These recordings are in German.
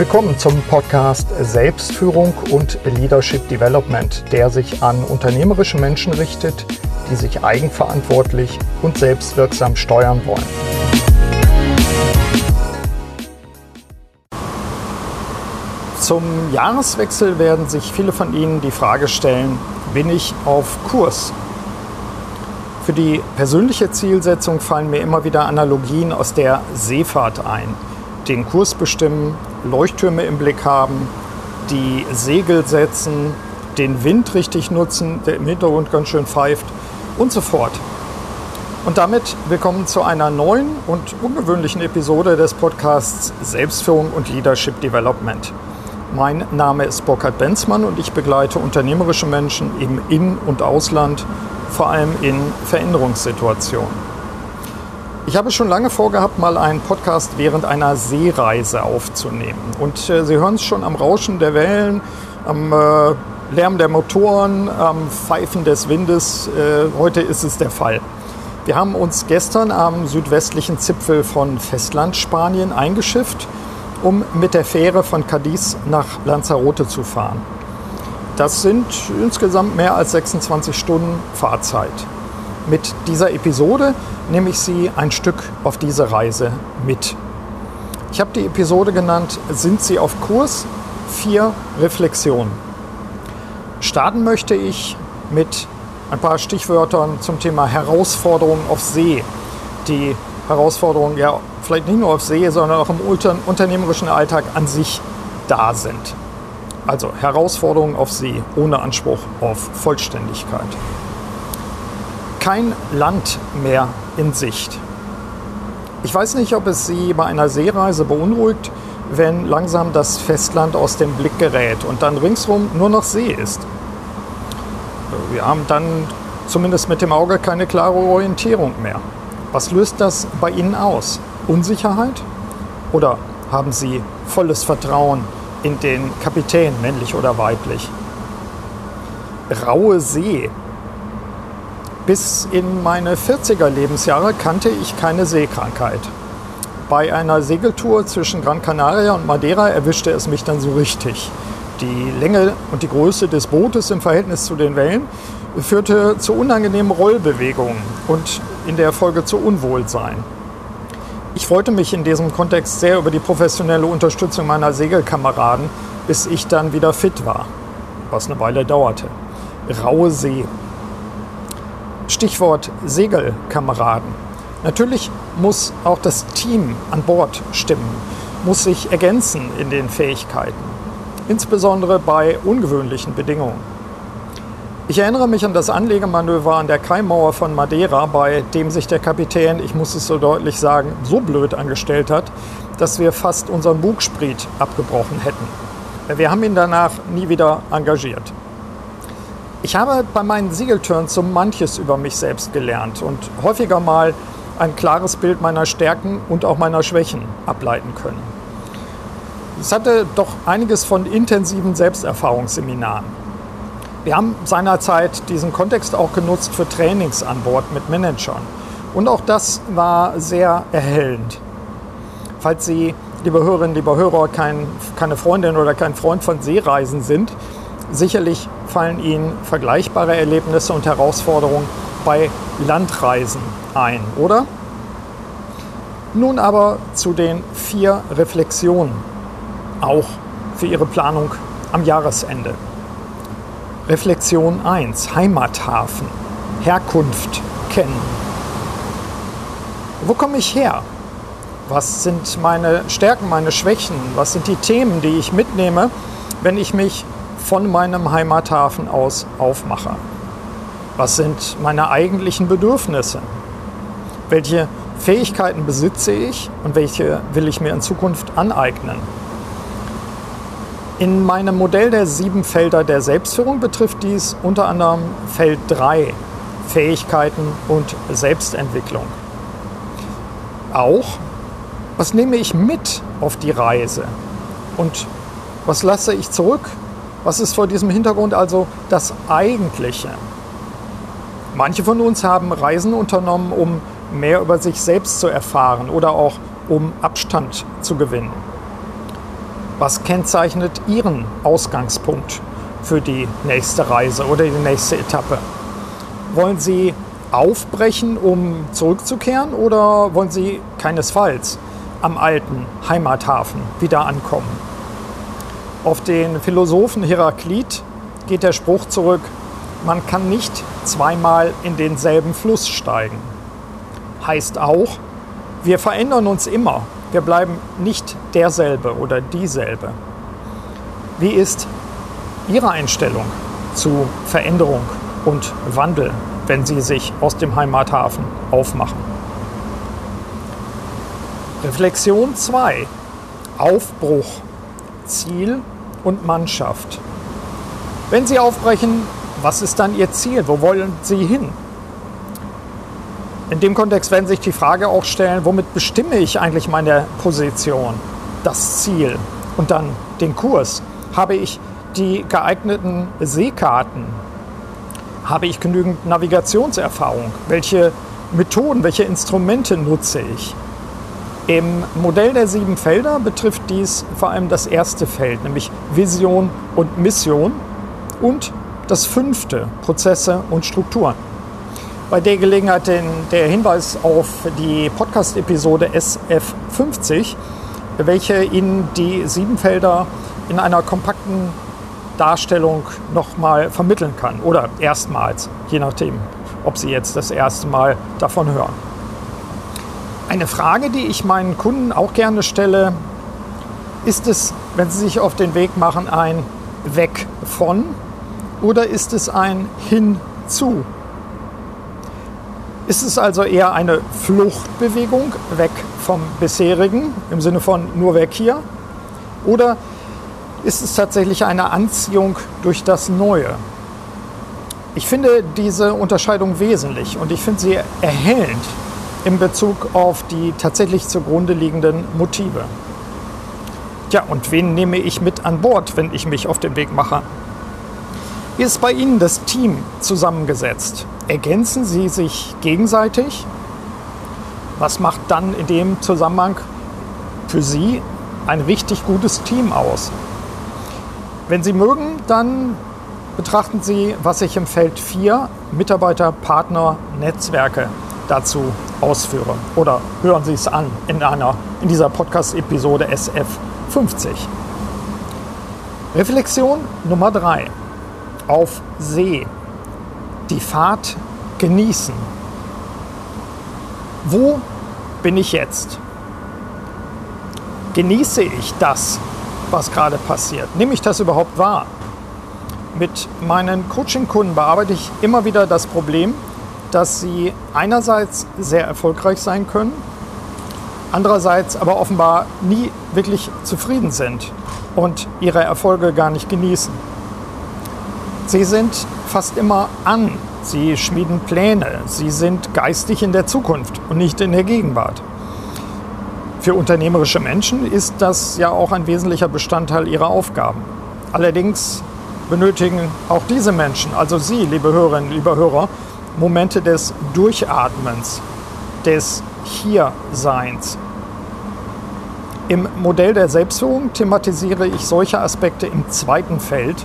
Willkommen zum Podcast Selbstführung und Leadership Development, der sich an unternehmerische Menschen richtet, die sich eigenverantwortlich und selbstwirksam steuern wollen. Zum Jahreswechsel werden sich viele von Ihnen die Frage stellen, bin ich auf Kurs? Für die persönliche Zielsetzung fallen mir immer wieder Analogien aus der Seefahrt ein. Den Kurs bestimmen, Leuchttürme im Blick haben, die Segel setzen, den Wind richtig nutzen, der im Hintergrund ganz schön pfeift und so fort. Und damit willkommen zu einer neuen und ungewöhnlichen Episode des Podcasts Selbstführung und Leadership Development. Mein Name ist Burkhard Benzmann und ich begleite unternehmerische Menschen im In- und Ausland, vor allem in Veränderungssituationen. Ich habe schon lange vorgehabt, mal einen Podcast während einer Seereise aufzunehmen. Und äh, Sie hören es schon am Rauschen der Wellen, am äh, Lärm der Motoren, am Pfeifen des Windes. Äh, heute ist es der Fall. Wir haben uns gestern am südwestlichen Zipfel von Festlandspanien eingeschifft, um mit der Fähre von Cadiz nach Lanzarote zu fahren. Das sind insgesamt mehr als 26 Stunden Fahrzeit. Mit dieser Episode nehme ich Sie ein Stück auf diese Reise mit. Ich habe die Episode genannt Sind Sie auf Kurs? Vier Reflexionen. Starten möchte ich mit ein paar Stichwörtern zum Thema Herausforderungen auf See. Die Herausforderungen ja vielleicht nicht nur auf See, sondern auch im unternehmerischen Alltag an sich da sind. Also Herausforderungen auf See ohne Anspruch auf Vollständigkeit kein Land mehr in Sicht. Ich weiß nicht, ob es Sie bei einer Seereise beunruhigt, wenn langsam das Festland aus dem Blick gerät und dann ringsherum nur noch See ist. Wir haben dann zumindest mit dem Auge keine klare Orientierung mehr. Was löst das bei Ihnen aus? Unsicherheit? Oder haben Sie volles Vertrauen in den Kapitän, männlich oder weiblich? Raue See bis in meine 40er Lebensjahre kannte ich keine Seekrankheit. Bei einer Segeltour zwischen Gran Canaria und Madeira erwischte es mich dann so richtig. Die Länge und die Größe des Bootes im Verhältnis zu den Wellen führte zu unangenehmen Rollbewegungen und in der Folge zu Unwohlsein. Ich freute mich in diesem Kontext sehr über die professionelle Unterstützung meiner Segelkameraden, bis ich dann wieder fit war, was eine Weile dauerte. Raue See, Stichwort Segelkameraden. Natürlich muss auch das Team an Bord stimmen, muss sich ergänzen in den Fähigkeiten, insbesondere bei ungewöhnlichen Bedingungen. Ich erinnere mich an das Anlegemanöver an der Kaimauer von Madeira, bei dem sich der Kapitän, ich muss es so deutlich sagen, so blöd angestellt hat, dass wir fast unseren Bugspriet abgebrochen hätten. Wir haben ihn danach nie wieder engagiert. Ich habe bei meinen Segeltörns so manches über mich selbst gelernt und häufiger mal ein klares Bild meiner Stärken und auch meiner Schwächen ableiten können. Es hatte doch einiges von intensiven Selbsterfahrungsseminaren. Wir haben seinerzeit diesen Kontext auch genutzt für Trainings an Bord mit Managern. Und auch das war sehr erhellend. Falls Sie, liebe Hörerinnen, liebe Hörer, kein, keine Freundin oder kein Freund von Seereisen sind, sicherlich fallen Ihnen vergleichbare Erlebnisse und Herausforderungen bei Landreisen ein, oder? Nun aber zu den vier Reflexionen, auch für Ihre Planung am Jahresende. Reflexion 1, Heimathafen, Herkunft kennen. Wo komme ich her? Was sind meine Stärken, meine Schwächen? Was sind die Themen, die ich mitnehme, wenn ich mich von meinem Heimathafen aus aufmache? Was sind meine eigentlichen Bedürfnisse? Welche Fähigkeiten besitze ich und welche will ich mir in Zukunft aneignen? In meinem Modell der sieben Felder der Selbstführung betrifft dies unter anderem Feld 3, Fähigkeiten und Selbstentwicklung. Auch, was nehme ich mit auf die Reise und was lasse ich zurück was ist vor diesem Hintergrund also das Eigentliche? Manche von uns haben Reisen unternommen, um mehr über sich selbst zu erfahren oder auch um Abstand zu gewinnen. Was kennzeichnet Ihren Ausgangspunkt für die nächste Reise oder die nächste Etappe? Wollen Sie aufbrechen, um zurückzukehren oder wollen Sie keinesfalls am alten Heimathafen wieder ankommen? Auf den Philosophen Heraklit geht der Spruch zurück, man kann nicht zweimal in denselben Fluss steigen. Heißt auch, wir verändern uns immer, wir bleiben nicht derselbe oder dieselbe. Wie ist Ihre Einstellung zu Veränderung und Wandel, wenn Sie sich aus dem Heimathafen aufmachen? Reflexion 2. Aufbruch, Ziel und Mannschaft. Wenn Sie aufbrechen, was ist dann Ihr Ziel? Wo wollen Sie hin? In dem Kontext werden sich die Frage auch stellen, womit bestimme ich eigentlich meine Position, das Ziel und dann den Kurs? Habe ich die geeigneten Seekarten? Habe ich genügend Navigationserfahrung? Welche Methoden, welche Instrumente nutze ich? Im Modell der sieben Felder betrifft dies vor allem das erste Feld, nämlich Vision und Mission und das fünfte, Prozesse und Strukturen. Bei der Gelegenheit der Hinweis auf die Podcast-Episode SF50, welche Ihnen die sieben Felder in einer kompakten Darstellung nochmal vermitteln kann. Oder erstmals, je nachdem, ob Sie jetzt das erste Mal davon hören. Eine Frage, die ich meinen Kunden auch gerne stelle, ist es, wenn sie sich auf den Weg machen, ein Weg von oder ist es ein Hinzu? Ist es also eher eine Fluchtbewegung weg vom bisherigen, im Sinne von nur weg hier? Oder ist es tatsächlich eine Anziehung durch das Neue? Ich finde diese Unterscheidung wesentlich und ich finde sie erhellend in Bezug auf die tatsächlich zugrunde liegenden Motive. Ja, und wen nehme ich mit an Bord, wenn ich mich auf den Weg mache? Wie ist bei Ihnen das Team zusammengesetzt? Ergänzen Sie sich gegenseitig? Was macht dann in dem Zusammenhang für Sie ein richtig gutes Team aus? Wenn Sie mögen, dann betrachten Sie, was ich im Feld 4 Mitarbeiter, Partner, Netzwerke dazu ausführe. Oder hören Sie es an in, einer, in dieser Podcast-Episode SF50. Reflexion Nummer 3 auf See, die Fahrt genießen. Wo bin ich jetzt? Genieße ich das, was gerade passiert? Nehme ich das überhaupt wahr? Mit meinen Coaching-Kunden bearbeite ich immer wieder das Problem, dass sie einerseits sehr erfolgreich sein können, andererseits aber offenbar nie wirklich zufrieden sind und ihre Erfolge gar nicht genießen. Sie sind fast immer an. Sie schmieden Pläne. Sie sind geistig in der Zukunft und nicht in der Gegenwart. Für unternehmerische Menschen ist das ja auch ein wesentlicher Bestandteil ihrer Aufgaben. Allerdings benötigen auch diese Menschen, also Sie, liebe Hörerinnen, liebe Hörer, Momente des Durchatmens, des Hierseins. Im Modell der Selbstführung thematisiere ich solche Aspekte im zweiten Feld,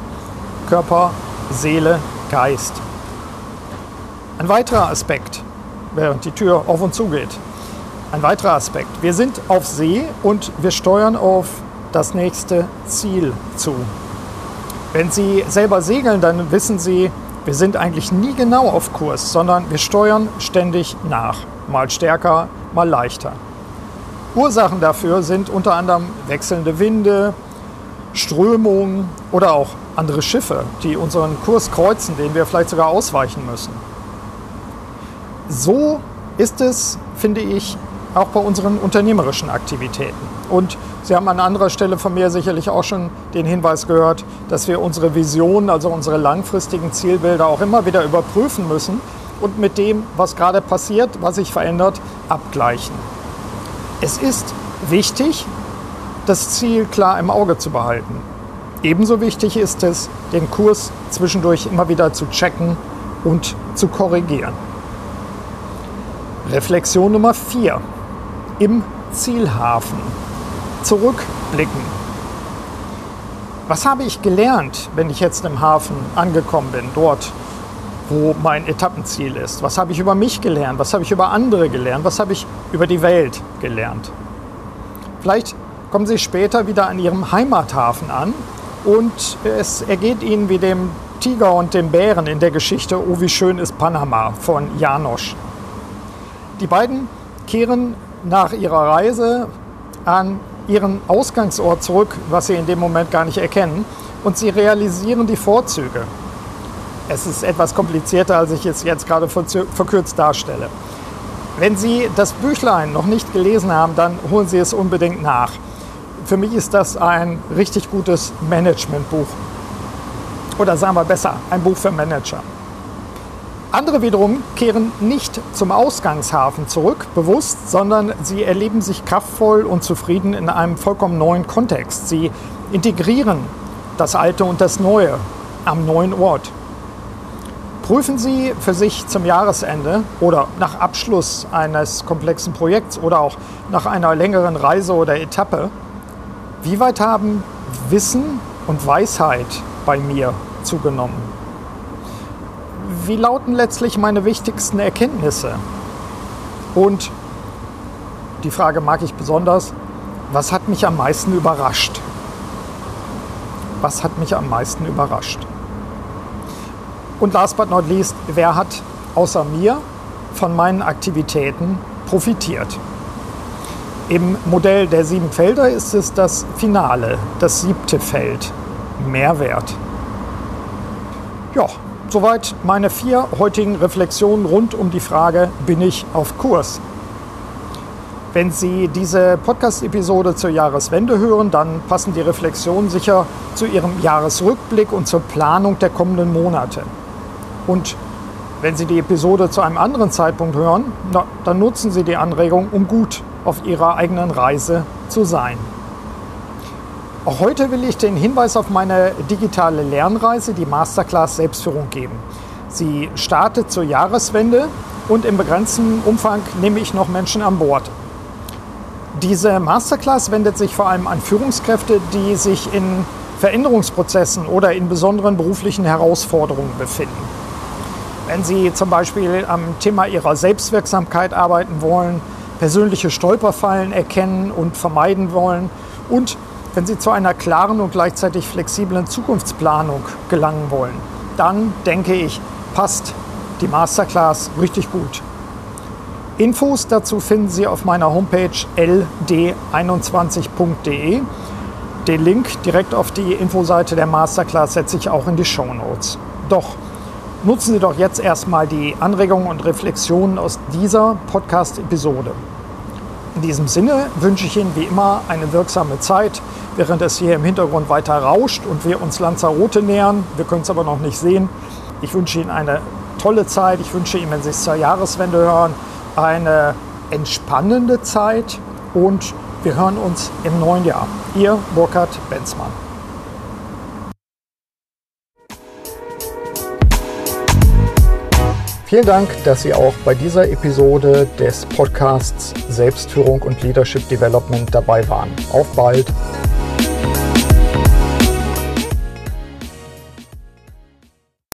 Körper, Seele, Geist. Ein weiterer Aspekt, während die Tür auf und zu geht. Ein weiterer Aspekt. Wir sind auf See und wir steuern auf das nächste Ziel zu. Wenn Sie selber segeln, dann wissen Sie, wir sind eigentlich nie genau auf Kurs, sondern wir steuern ständig nach. Mal stärker, mal leichter. Ursachen dafür sind unter anderem wechselnde Winde, Strömungen oder auch andere Schiffe, die unseren Kurs kreuzen, den wir vielleicht sogar ausweichen müssen. So ist es, finde ich, auch bei unseren unternehmerischen Aktivitäten. Und Sie haben an anderer Stelle von mir sicherlich auch schon den Hinweis gehört, dass wir unsere Visionen, also unsere langfristigen Zielbilder auch immer wieder überprüfen müssen und mit dem, was gerade passiert, was sich verändert, abgleichen. Es ist wichtig, das Ziel klar im Auge zu behalten. Ebenso wichtig ist es, den Kurs zwischendurch immer wieder zu checken und zu korrigieren. Reflexion Nummer 4. Im Zielhafen. Zurückblicken. Was habe ich gelernt, wenn ich jetzt im Hafen angekommen bin, dort, wo mein Etappenziel ist? Was habe ich über mich gelernt? Was habe ich über andere gelernt? Was habe ich über die Welt gelernt? Vielleicht kommen Sie später wieder an Ihrem Heimathafen an und es ergeht Ihnen wie dem Tiger und dem Bären in der Geschichte Oh, wie schön ist Panama von Janosch. Die beiden kehren nach ihrer Reise an ihren Ausgangsort zurück, was sie in dem Moment gar nicht erkennen, und sie realisieren die Vorzüge. Es ist etwas komplizierter, als ich es jetzt gerade verkürzt darstelle. Wenn Sie das Büchlein noch nicht gelesen haben, dann holen Sie es unbedingt nach. Für mich ist das ein richtig gutes Managementbuch. Oder sagen wir besser, ein Buch für Manager. Andere wiederum kehren nicht zum Ausgangshafen zurück, bewusst, sondern sie erleben sich kraftvoll und zufrieden in einem vollkommen neuen Kontext. Sie integrieren das Alte und das Neue am neuen Ort. Prüfen Sie für sich zum Jahresende oder nach Abschluss eines komplexen Projekts oder auch nach einer längeren Reise oder Etappe, wie weit haben Wissen und Weisheit bei mir zugenommen wie lauten letztlich meine wichtigsten Erkenntnisse? Und die Frage mag ich besonders, was hat mich am meisten überrascht? Was hat mich am meisten überrascht? Und last but not least, wer hat außer mir von meinen Aktivitäten profitiert? Im Modell der sieben Felder ist es das Finale, das siebte Feld, Mehrwert. Ja, Soweit meine vier heutigen Reflexionen rund um die Frage, bin ich auf Kurs? Wenn Sie diese Podcast-Episode zur Jahreswende hören, dann passen die Reflexionen sicher zu Ihrem Jahresrückblick und zur Planung der kommenden Monate. Und wenn Sie die Episode zu einem anderen Zeitpunkt hören, na, dann nutzen Sie die Anregung, um gut auf Ihrer eigenen Reise zu sein. Heute will ich den Hinweis auf meine digitale Lernreise, die Masterclass Selbstführung geben. Sie startet zur Jahreswende und im begrenzten Umfang nehme ich noch Menschen an Bord. Diese Masterclass wendet sich vor allem an Führungskräfte, die sich in Veränderungsprozessen oder in besonderen beruflichen Herausforderungen befinden. Wenn Sie zum Beispiel am Thema Ihrer Selbstwirksamkeit arbeiten wollen, persönliche Stolperfallen erkennen und vermeiden wollen und wenn Sie zu einer klaren und gleichzeitig flexiblen Zukunftsplanung gelangen wollen, dann denke ich, passt die Masterclass richtig gut. Infos dazu finden Sie auf meiner Homepage ld21.de. Den Link direkt auf die Infoseite der Masterclass setze ich auch in die Show Notes. Doch nutzen Sie doch jetzt erstmal die Anregungen und Reflexionen aus dieser Podcast-Episode. In diesem Sinne wünsche ich Ihnen wie immer eine wirksame Zeit, während es hier im Hintergrund weiter rauscht und wir uns Lanzarote nähern. Wir können es aber noch nicht sehen. Ich wünsche Ihnen eine tolle Zeit. Ich wünsche Ihnen, wenn Sie es zur Jahreswende hören, eine entspannende Zeit und wir hören uns im neuen Jahr. Ihr Burkhard Benzmann. Vielen Dank, dass Sie auch bei dieser Episode des Podcasts Selbstführung und Leadership Development dabei waren. Auf bald!